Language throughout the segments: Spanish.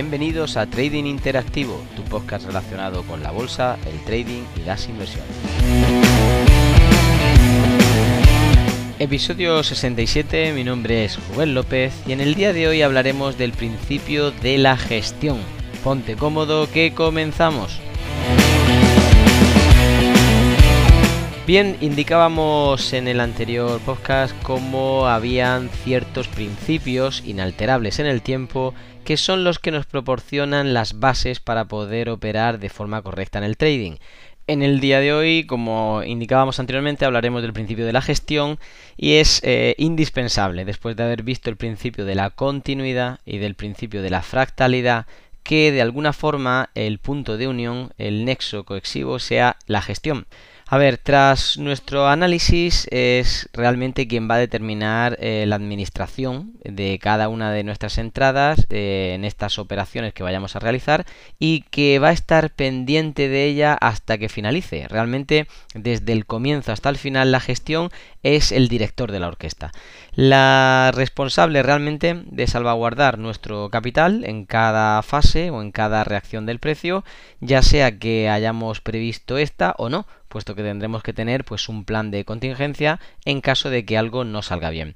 Bienvenidos a Trading Interactivo, tu podcast relacionado con la bolsa, el trading y las inversiones. Episodio 67, mi nombre es Rubén López y en el día de hoy hablaremos del principio de la gestión. Ponte cómodo que comenzamos. Bien, indicábamos en el anterior podcast cómo habían ciertos principios inalterables en el tiempo que son los que nos proporcionan las bases para poder operar de forma correcta en el trading. En el día de hoy, como indicábamos anteriormente, hablaremos del principio de la gestión y es eh, indispensable, después de haber visto el principio de la continuidad y del principio de la fractalidad, que de alguna forma el punto de unión, el nexo coexivo, sea la gestión. A ver, tras nuestro análisis es realmente quien va a determinar eh, la administración de cada una de nuestras entradas eh, en estas operaciones que vayamos a realizar y que va a estar pendiente de ella hasta que finalice. Realmente desde el comienzo hasta el final la gestión es el director de la orquesta. La responsable realmente de salvaguardar nuestro capital en cada fase o en cada reacción del precio, ya sea que hayamos previsto esta o no puesto que tendremos que tener pues un plan de contingencia en caso de que algo no salga bien.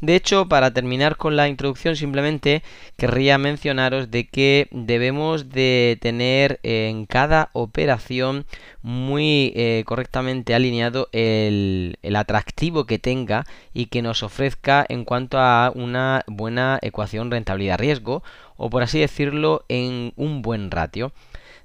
De hecho, para terminar con la introducción simplemente querría mencionaros de que debemos de tener en cada operación muy eh, correctamente alineado el, el atractivo que tenga y que nos ofrezca en cuanto a una buena ecuación rentabilidad-riesgo o por así decirlo en un buen ratio.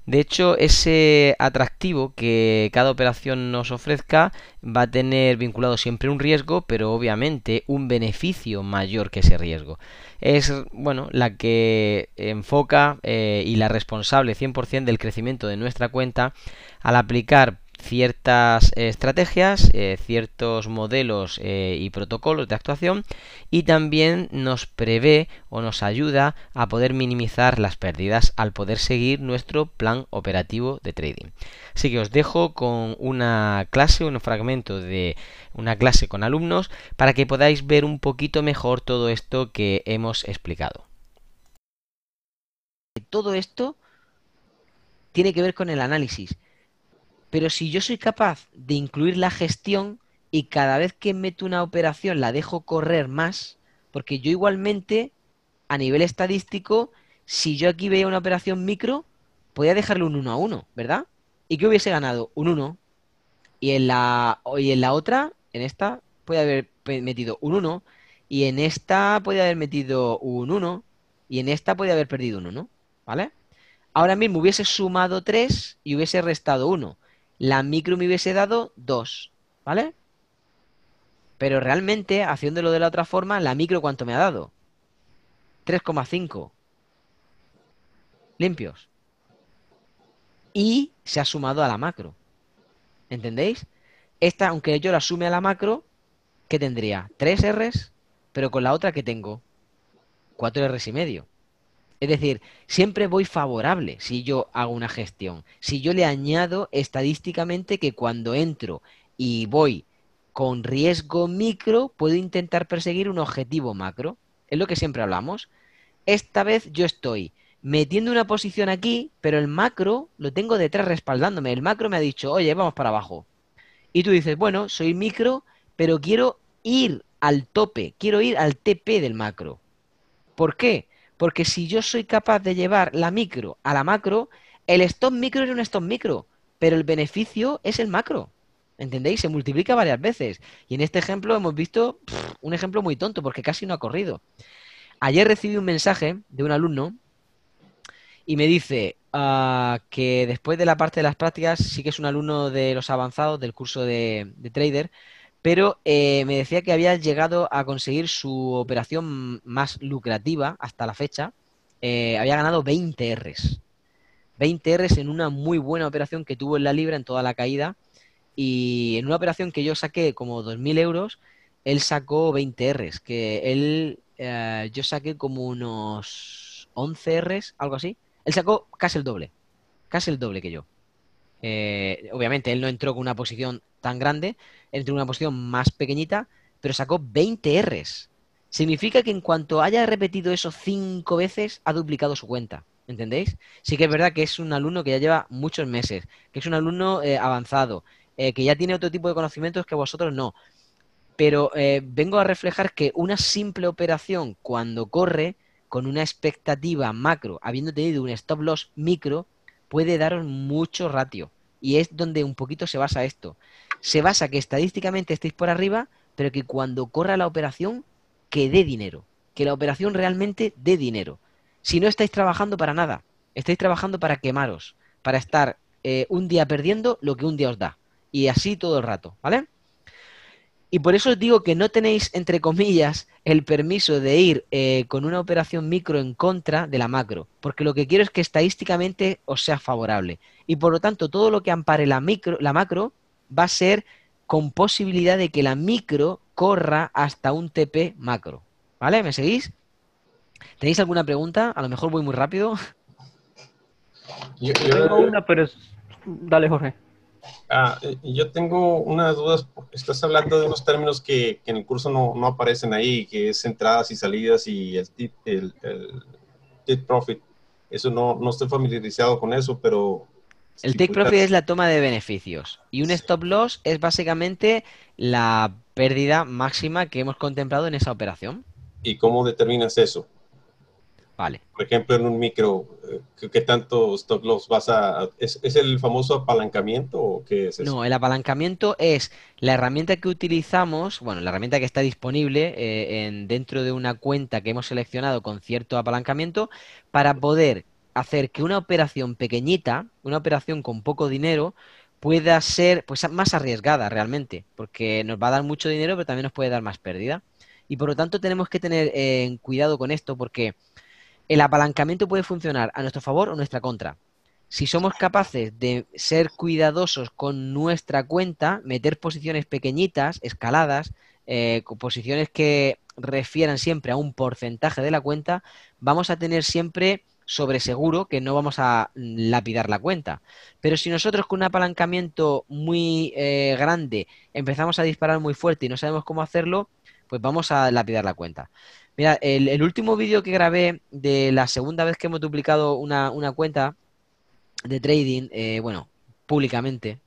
De hecho, ese atractivo que cada operación nos ofrezca va a tener vinculado siempre un riesgo, pero obviamente un beneficio mayor que ese riesgo. Es, bueno, la que enfoca eh, y la responsable 100% del crecimiento de nuestra cuenta al aplicar ciertas estrategias, eh, ciertos modelos eh, y protocolos de actuación y también nos prevé o nos ayuda a poder minimizar las pérdidas al poder seguir nuestro plan operativo de trading. Así que os dejo con una clase, un fragmento de una clase con alumnos para que podáis ver un poquito mejor todo esto que hemos explicado. Todo esto tiene que ver con el análisis pero si yo soy capaz de incluir la gestión y cada vez que meto una operación la dejo correr más, porque yo igualmente, a nivel estadístico, si yo aquí veo una operación micro, podría dejarle un 1 a 1, ¿verdad? ¿Y qué hubiese ganado? Un 1. Y en la, y en la otra, en esta, puede haber metido un 1. Y en esta puede haber metido un 1. Y en esta puede haber perdido un 1. ¿Vale? Ahora mismo hubiese sumado 3 y hubiese restado 1 la micro me hubiese dado 2, ¿vale? Pero realmente, haciéndolo de la otra forma, la micro ¿cuánto me ha dado? 3,5. Limpios. Y se ha sumado a la macro. ¿Entendéis? Esta, aunque yo la sume a la macro, ¿qué tendría? 3 Rs, pero con la otra que tengo 4 Rs y medio. Es decir, siempre voy favorable si yo hago una gestión. Si yo le añado estadísticamente que cuando entro y voy con riesgo micro, puedo intentar perseguir un objetivo macro. Es lo que siempre hablamos. Esta vez yo estoy metiendo una posición aquí, pero el macro lo tengo detrás respaldándome. El macro me ha dicho, oye, vamos para abajo. Y tú dices, bueno, soy micro, pero quiero ir al tope, quiero ir al TP del macro. ¿Por qué? Porque si yo soy capaz de llevar la micro a la macro, el stop micro es un stop micro, pero el beneficio es el macro. ¿Entendéis? Se multiplica varias veces. Y en este ejemplo hemos visto un ejemplo muy tonto porque casi no ha corrido. Ayer recibí un mensaje de un alumno y me dice ah, que después de la parte de las prácticas, sí que es un alumno de los avanzados del curso de trader, pero eh, me decía que había llegado a conseguir su operación más lucrativa hasta la fecha. Eh, había ganado 20 Rs. 20 Rs en una muy buena operación que tuvo en la libra en toda la caída. Y en una operación que yo saqué como 2.000 euros, él sacó 20 Rs. Que él, eh, yo saqué como unos 11 Rs, algo así. Él sacó casi el doble. Casi el doble que yo. obviamente él no entró con una posición tan grande, entre una posición más pequeñita, pero sacó 20 Rs. significa que en cuanto haya repetido eso cinco veces, ha duplicado su cuenta. ¿Entendéis? Sí que es verdad que es un alumno que ya lleva muchos meses, que es un alumno eh, avanzado, eh, que ya tiene otro tipo de conocimientos que vosotros no. Pero eh, vengo a reflejar que una simple operación cuando corre con una expectativa macro, habiendo tenido un stop loss micro, puede daros mucho ratio. Y es donde un poquito se basa esto. Se basa que estadísticamente estéis por arriba, pero que cuando corra la operación, que dé dinero. Que la operación realmente dé dinero. Si no estáis trabajando para nada, estáis trabajando para quemaros, para estar eh, un día perdiendo lo que un día os da. Y así todo el rato, ¿vale? Y por eso os digo que no tenéis, entre comillas, el permiso de ir eh, con una operación micro en contra de la macro, porque lo que quiero es que estadísticamente os sea favorable. Y por lo tanto, todo lo que ampare la, micro, la macro va a ser con posibilidad de que la micro corra hasta un TP macro. ¿Vale? ¿Me seguís? ¿Tenéis alguna pregunta? A lo mejor voy muy rápido. Yo, tengo una, pero es... Dale, Jorge. Ah, yo tengo unas dudas. Estás hablando de unos términos que, en el curso no, aparecen ahí, que es entradas y salidas y el tip, el, profit. Eso no, no estoy familiarizado con eso, pero... El take profit es la toma de beneficios y un stop loss es básicamente la pérdida máxima que hemos contemplado en esa operación. ¿Y cómo determinas eso? Por ejemplo, en un micro, eh, ¿qué tanto stop loss vas a...? ¿Es, el famoso apalancamiento o qué es eso? No, el apalancamiento es la herramienta que utilizamos, bueno, la herramienta que está disponible eh, en, dentro de una cuenta que hemos seleccionado con cierto apalancamiento para poder hacer que una operación pequeñita, una operación con poco dinero, pueda ser pues más arriesgada realmente, porque nos va a dar mucho dinero, pero también nos puede dar más pérdida. Y por lo tanto tenemos que tener eh, cuidado con esto porque el apalancamiento puede funcionar a nuestro favor o nuestra contra. Si somos capaces de ser cuidadosos con nuestra cuenta, meter posiciones pequeñitas, escaladas, eh, posiciones que refieran siempre a un porcentaje de la cuenta, vamos a tener siempre sobre seguro que no vamos a lapidar la cuenta. Pero si nosotros con un apalancamiento muy eh, grande empezamos a disparar muy fuerte y no sabemos cómo hacerlo, pues vamos a lapidar la cuenta. Mira, el, último vídeo que grabé de la segunda vez que hemos duplicado una, cuenta de trading, eh, bueno, públicamente,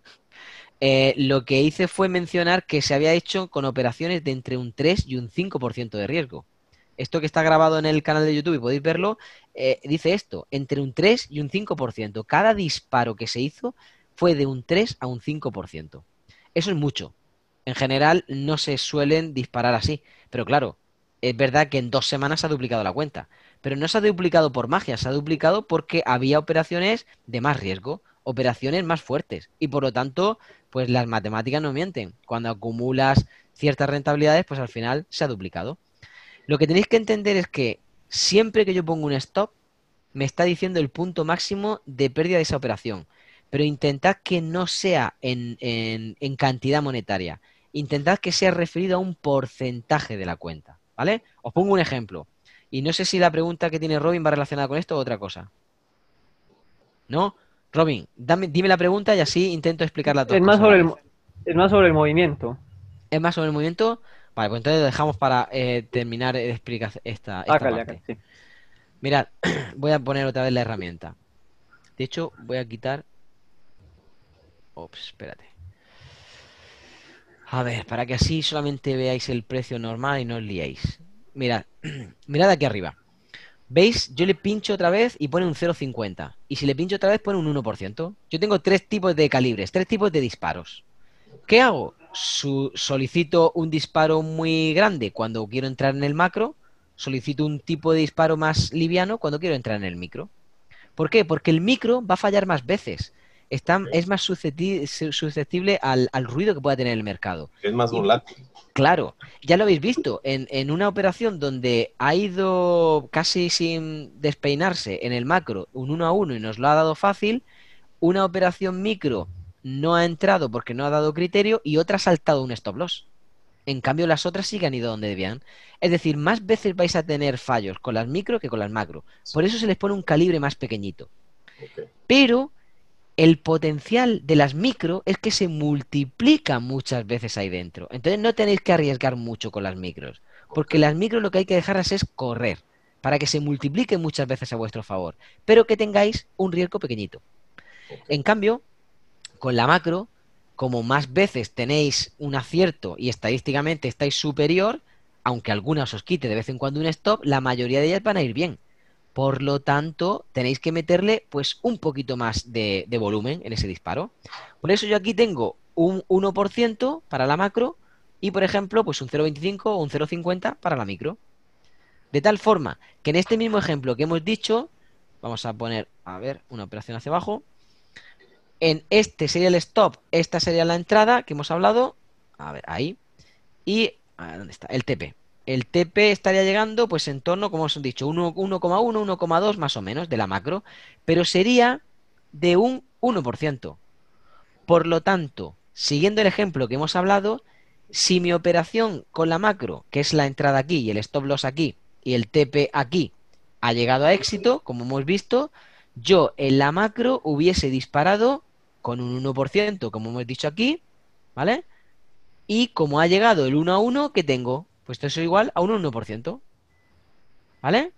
eh, lo que hice fue mencionar que se había hecho con operaciones de entre un 3 y un 5% de riesgo. Esto que está grabado en el canal de YouTube y podéis verlo, eh, dice esto, entre un 3 y un 5%. Cada disparo que se hizo fue de un 3 a un 5%. Eso es mucho. En general no se suelen disparar así, pero claro, es verdad que en dos semanas se ha duplicado la cuenta, pero no se ha duplicado por magia, se ha duplicado porque había operaciones de más riesgo, operaciones más fuertes y por lo tanto, pues las matemáticas no mienten. Cuando acumulas ciertas rentabilidades, pues al final se ha duplicado. Lo que tenéis que entender es que siempre que yo pongo un stop, me está diciendo el punto máximo de pérdida de esa operación. Pero intentad que no sea en, en cantidad monetaria. Intentad que sea referido a un porcentaje de la cuenta. ¿Vale? Os pongo un ejemplo. Y no sé si la pregunta que tiene Robin va relacionada con esto o otra cosa. ¿No? Robin, dime la pregunta y así intento explicarla todo. Es más, sobre el, es más sobre el movimiento. ¿Es más sobre el movimiento? Vale, pues entonces lo dejamos para eh, terminar de explicar esta, esta parte. Mirad, voy a poner otra vez la herramienta. De hecho, voy a quitar... Ops, espérate. A ver, para que así solamente veáis el precio normal y no os liéis. Mirad, mirad aquí arriba. ¿Veis? Yo le pincho otra vez y pone un 0,50. Y si le pincho otra vez pone un 1%. Yo tengo tres tipos de calibres, tres tipos de disparos. ¿Qué hago? Solicito un disparo muy grande cuando quiero entrar en el macro. Solicito un tipo de disparo más liviano cuando quiero entrar en el micro. ¿Por qué? Porque el micro va a fallar más veces es más susceptible, al, ruido que pueda tener el mercado. Es más volátil. Claro, ya lo habéis visto, en, en, una operación donde ha ido casi sin despeinarse en el macro un 1 a 1 y nos lo ha dado fácil, una operación micro no ha entrado porque no ha dado criterio y otra ha saltado un stop loss. En cambio, las otras sí que han ido donde debían. Es decir, más veces vais a tener fallos con las micro que con las macro. Por eso se les pone un calibre más pequeñito. Pero el potencial de las micro es que se multiplica muchas veces ahí dentro. Entonces no tenéis que arriesgar mucho con las micros. Porque las micros lo que hay que dejarlas es correr, para que se multipliquen muchas veces a vuestro favor, pero que tengáis un riesgo pequeñito. En cambio, con la macro, como más veces tenéis un acierto y estadísticamente estáis superior, aunque algunas os quite de vez en cuando un stop, la mayoría de ellas van a ir bien. Por lo tanto, tenéis que meterle pues un poquito más de, de volumen en ese disparo. Por eso yo aquí tengo un 1% para la macro y, por ejemplo, pues un 0,25 o un 0,50 para la micro. De tal forma que en este mismo ejemplo que hemos dicho, vamos a poner, a ver, una operación hacia abajo. En este sería el stop, esta sería la entrada que hemos hablado. A ver, ahí. Y, ¿dónde está? El TP. El TP estaría llegando, pues en torno, como os he dicho, 1,1, 1,2 más o menos de la macro, pero sería de un 1%. Por lo tanto, siguiendo el ejemplo que hemos hablado, si mi operación con la macro, que es la entrada aquí y el stop loss aquí, y el TP aquí, ha llegado a éxito, como hemos visto, yo en la macro hubiese disparado con un 1%, como hemos dicho aquí, ¿vale? Y como ha llegado el 1 a 1, ¿qué tengo? Pues esto es igual a un 1%. ¿Vale?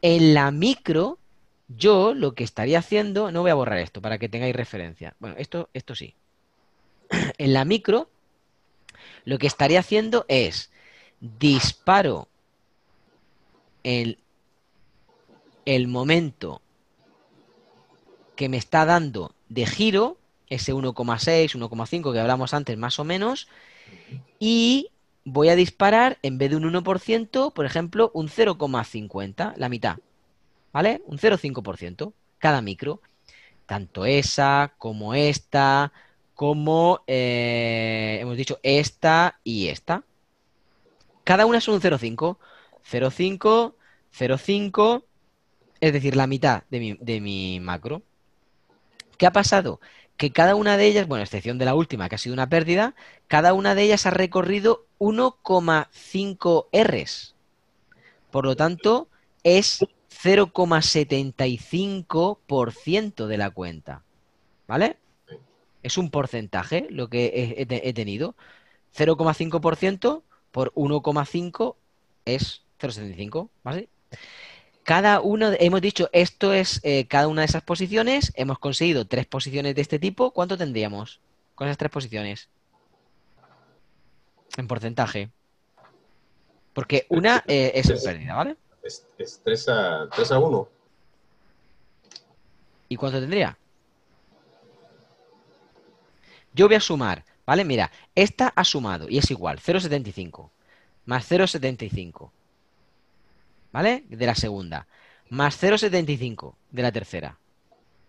En la micro, yo lo que estaría haciendo, no voy a borrar esto para que tengáis referencia. Bueno, esto, esto sí. En la micro, lo que estaría haciendo es disparo el, el momento que me está dando de giro, ese 1,6, 1,5 que hablamos antes más o menos, y voy a disparar en vez de un 1%, por ejemplo, un 0,50, la mitad, ¿vale? Un 0,5% cada micro. Tanto esa como esta, como eh, hemos dicho esta y esta. Cada una son un 0,5. 0,5, 0,5, es decir, la mitad de mi, de mi macro. ¿Qué ha pasado? Que cada una de ellas, bueno, excepción de la última, que ha sido una pérdida, cada una de ellas ha recorrido 1,5 Rs. Por lo tanto, es 0,75% de la cuenta. ¿Vale? Es un porcentaje lo que he, he- he tenido. 0,5% por 1,5 es 0,75. ¿Vale? Cada uno, hemos dicho, esto es eh, cada una de esas posiciones. Hemos conseguido tres posiciones de este tipo. ¿Cuánto tendríamos con esas tres posiciones? En porcentaje. Porque una eh, es en pérdida, ¿vale? Es, es 3 a, 3 a 1. ¿Y cuánto tendría? Yo voy a sumar, ¿vale? Mira, esta ha sumado y es igual, 0,75 más 0,75, ¿vale? De la segunda, más 0,75 de la tercera,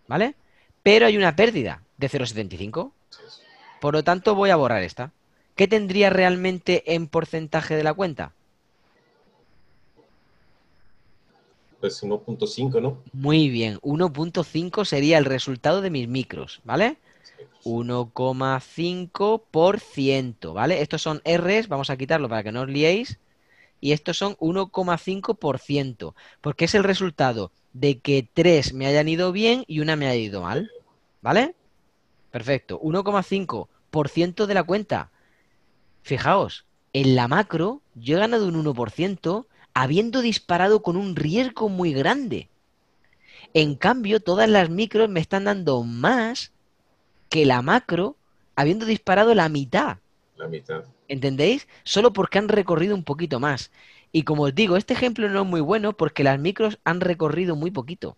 ¿vale? Pero hay una pérdida de 0,75, por lo tanto voy a borrar esta. ¿Qué tendría realmente en porcentaje de la cuenta? Pues 1.5, ¿no? Muy bien, 1.5 sería el resultado de mis micros, ¿vale? 1,5%, ¿vale? Estos son Rs, vamos a quitarlo para que no os liéis. Y estos son 1,5%, porque es el resultado de que tres me hayan ido bien y una me haya ido mal, ¿vale? Perfecto, 1,5% de la cuenta. Fijaos, en la macro yo he ganado un 1% habiendo disparado con un riesgo muy grande. En cambio, todas las micros me están dando más que la macro habiendo disparado la mitad. La mitad. ¿Entendéis? Solo porque han recorrido un poquito más. Y como os digo, este ejemplo no es muy bueno porque las micros han recorrido muy poquito.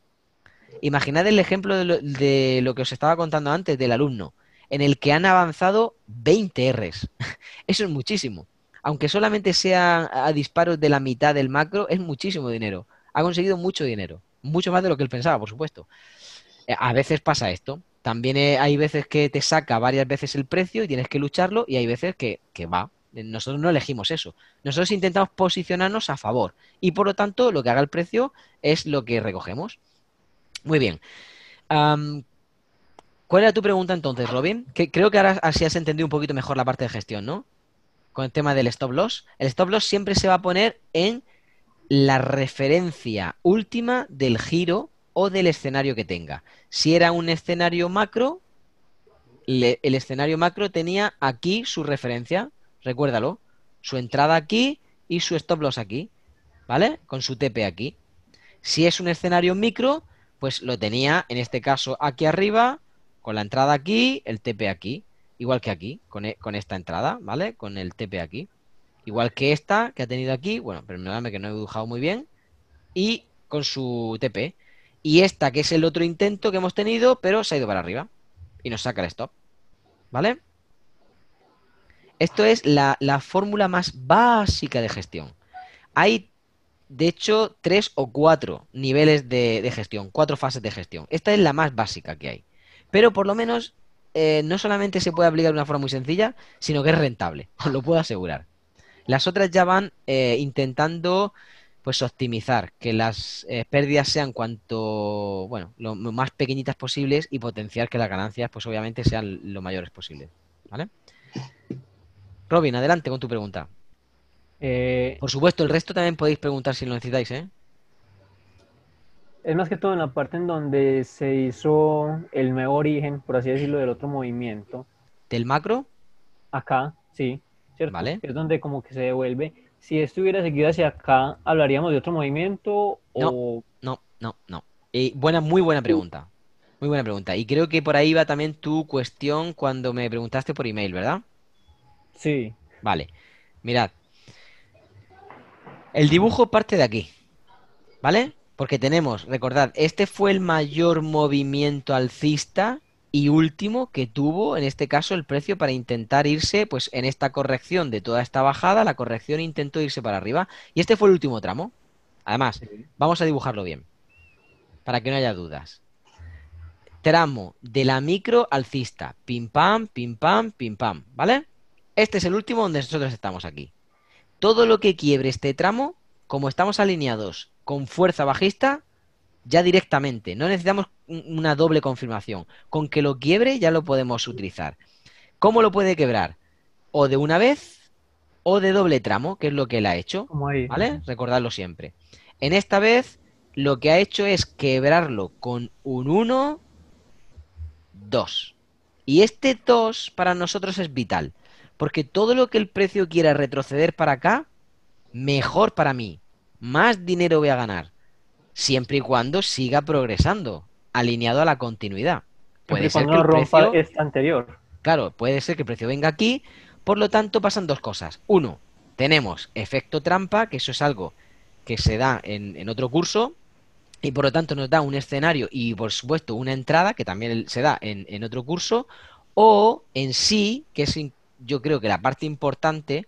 Imaginad el ejemplo de lo, que os estaba contando antes del alumno, en el que han avanzado 20 Rs. Eso es muchísimo. Aunque solamente sea a disparos de la mitad del macro, es muchísimo dinero. Ha conseguido mucho dinero. Mucho más de lo que él pensaba, por supuesto. Eh, A veces pasa esto. También eh, hay veces que te saca varias veces el precio y tienes que lucharlo y hay veces que, que va. Nosotros no elegimos eso. Nosotros intentamos posicionarnos a favor y por lo tanto lo que haga el precio es lo que recogemos. Muy bien. ¿Cuál era tu pregunta entonces, Robin? Que creo que ahora así has entendido un poquito mejor la parte de gestión, ¿no? Con el tema del stop loss. El stop loss siempre se va a poner en la referencia última del giro o del escenario que tenga. Si era un escenario macro, el escenario macro tenía aquí su referencia, recuérdalo, su entrada aquí y su stop loss aquí, ¿vale? Con su TP aquí. Si es un escenario micro, pues lo tenía en este caso aquí arriba, con la entrada aquí, el TP aquí, igual que aquí, con, e- con esta entrada, ¿vale? Con el TP aquí. Igual que esta que ha tenido aquí, bueno, perdóname que no he dibujado muy bien, y con su TP. Y esta que es el otro intento que hemos tenido, pero se ha ido para arriba y nos saca el stop, ¿vale? Esto es la, la fórmula más básica de gestión. Hay, de hecho, tres o cuatro niveles de, de gestión, cuatro fases de gestión. Esta es la más básica que hay. Pero por lo menos eh, no solamente se puede aplicar de una forma muy sencilla, sino que es rentable, os lo puedo asegurar. Las otras ya van eh, intentando pues optimizar, que las eh, pérdidas sean cuanto, bueno, lo más pequeñitas posibles y potenciar que las ganancias pues obviamente sean lo mayores posibles, ¿vale? Robin, adelante con tu pregunta. Eh, Por supuesto, el resto también podéis preguntar si lo necesitáis, ¿eh? es más que todo en la parte en donde se hizo el nuevo origen, por así decirlo, del otro movimiento. Del macro, Acá, sí, ¿cierto? Vale. Es donde como que se devuelve. Si esto hubiera seguido hacia acá, ¿hablaríamos de otro movimiento o no, no, no. Y buena, muy buena pregunta. Muy buena pregunta. Y creo que por ahí va también tu cuestión cuando me preguntaste por email, ¿verdad? sí? Vale. Mirad. El dibujo parte de aquí. ¿Vale? Porque tenemos, recordad, este fue el mayor movimiento alcista y último que tuvo, en este caso, el precio para intentar irse, pues en esta corrección de toda esta bajada, la corrección intentó irse para arriba. Y este fue el último tramo. Además, vamos a dibujarlo bien, para que no haya dudas. Tramo de la micro alcista. Pim pam, pim pam, pim pam. ¿Vale? Este es el último donde nosotros estamos aquí. Todo lo que quiebre este tramo, como estamos alineados con fuerza bajista, ya directamente, no necesitamos un- una doble confirmación. Con que lo quiebre ya lo podemos utilizar. ¿Cómo lo puede quebrar? O de una vez o de doble tramo, que es lo que él ha hecho. Como ahí. ¿Vale? Recordadlo siempre. En esta vez lo que ha hecho es quebrarlo con un 1, 2. Y este 2 para nosotros es vital. Porque todo lo que el precio quiera retroceder para acá, mejor para mí. Más dinero voy a ganar. Siempre y cuando siga progresando, alineado a la continuidad. Puede ser que el rompa precio... anterior. Claro, puede ser que el precio venga aquí. Por lo tanto, pasan dos cosas. Uno, tenemos efecto trampa, que eso es algo que se da en, en otro curso. Y por lo tanto nos da un escenario y por supuesto una entrada, que también se da en, en otro curso. O en sí, que es yo creo que la parte importante,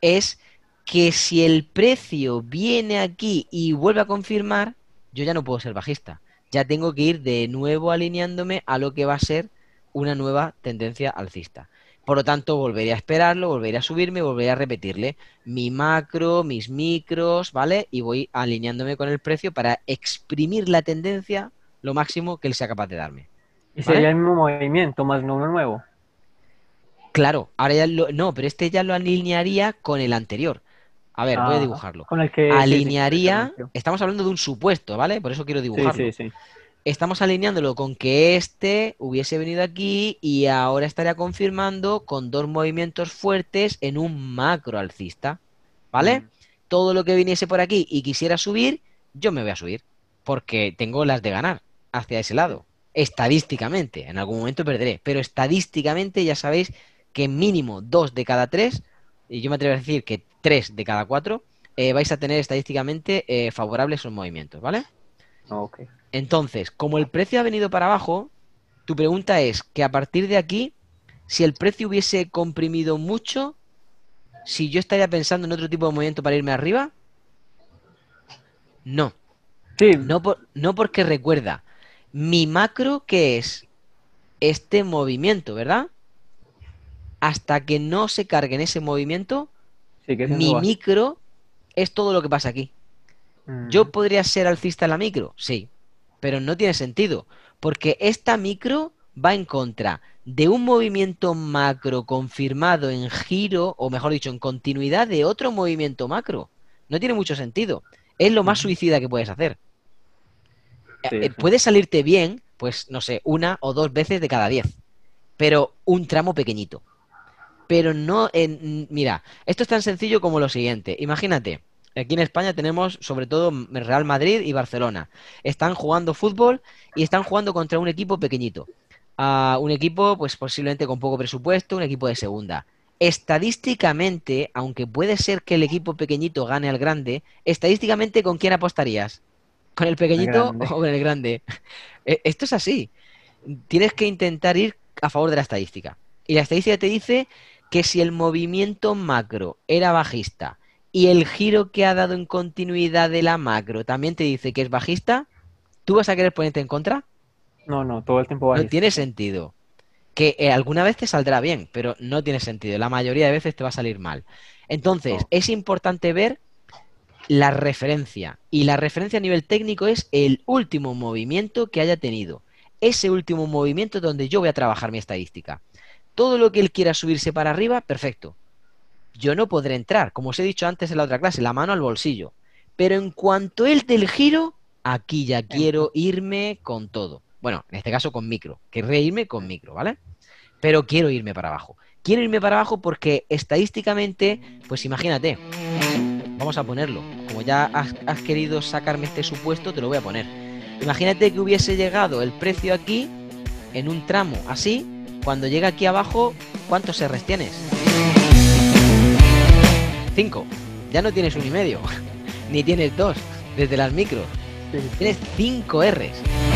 es que si el precio viene aquí y vuelve a confirmar, yo ya no puedo ser bajista. Ya tengo que ir de nuevo alineándome a lo que va a ser una nueva tendencia alcista. Por lo tanto, volveré a esperarlo, volveré a subirme, volveré a repetirle mi macro, mis micros, ¿vale? Y voy alineándome con el precio para exprimir la tendencia lo máximo que él sea capaz de darme. Y sería el mismo movimiento, más no uno nuevo. Claro, ahora ya lo... No, pero este ya lo alinearía con el anterior. A ver, voy a Ah, dibujarlo. Con el que... sí, sí, Alinearía... Estamos hablando de un supuesto, ¿vale? Por eso quiero dibujarlo. sí, sí. estamos alineándolo con que este hubiese venido aquí y ahora estaría confirmando con dos movimientos fuertes en un macro alcista. ¿Vale? Mm. Todo lo que viniese por aquí y quisiera subir, yo me voy a subir. Porque tengo las de ganar hacia ese lado. Estadísticamente, en algún momento perderé. Pero estadísticamente ya sabéis que mínimo dos de cada tres, y yo me atrevo a decir que tres de cada cuatro, eh, vais a tener estadísticamente eh, favorables esos movimientos, ¿vale? Ok. Entonces, como el precio ha venido para abajo, tu pregunta es que a partir de aquí, si el precio hubiese comprimido mucho, si yo estaría pensando en otro tipo de movimiento para irme arriba, no. Sí, No, por- no porque recuerda, mi macro que es este movimiento, ¿verdad? Hasta que no se cargue en ese movimiento, mi micro es todo lo que pasa aquí. Mm. ¿Yo podría ser alcista en la micro? Sí, pero no tiene sentido, porque esta micro va en contra de un movimiento macro confirmado en giro, o mejor dicho, en continuidad de otro movimiento macro. No tiene mucho sentido. Es lo más Ujú. suicida que puedes hacer. Sí, Eh, sí. Puede salirte bien, pues no sé, una o dos veces de cada diez, pero un tramo pequeñito. Pero no en... Mira, esto es tan sencillo como lo siguiente. Imagínate, aquí en España tenemos sobre todo Real Madrid y Barcelona. Están jugando fútbol y están jugando contra un equipo pequeñito. a un equipo, pues posiblemente con poco presupuesto, un equipo de segunda. Estadísticamente, aunque puede ser que el equipo pequeñito gane al grande, estadísticamente, ¿con quién apostarías? ¿Con el pequeñito o con el grande? Eh, Esto es así. Tienes que intentar ir a favor de la estadística. Y la estadística te dice que si el movimiento macro era bajista y el giro que ha dado en continuidad de la macro también te dice que es bajista, ¿tú vas a querer ponerte en contra? No, no, todo el tiempo No bajista. tiene sentido. Que eh, alguna vez te saldrá bien, pero no tiene sentido. La mayoría de veces te va a salir mal. Entonces, No. es importante ver la referencia. Y la referencia a nivel técnico es el último movimiento que haya tenido. Ese último movimiento donde yo voy a trabajar mi estadística. Todo lo que él quiera subirse para arriba, perfecto. Yo no podré entrar, como os he dicho antes en la otra clase, la mano al bolsillo. Pero en cuanto él del giro, aquí ya quiero irme con todo. Bueno, en este caso con micro. Querré irme con micro, ¿vale? Pero quiero irme para abajo. Quiero irme para abajo porque estadísticamente, pues imagínate, vamos a ponerlo. Como ya has, has querido sacarme este supuesto, te lo voy a poner. Imagínate que hubiese llegado el precio aquí, en un tramo así, cuando llega aquí abajo, ¿cuántos R's tienes? 5. Ya no tienes un y medio, ni tienes dos, desde las micros. Tienes 5 R's.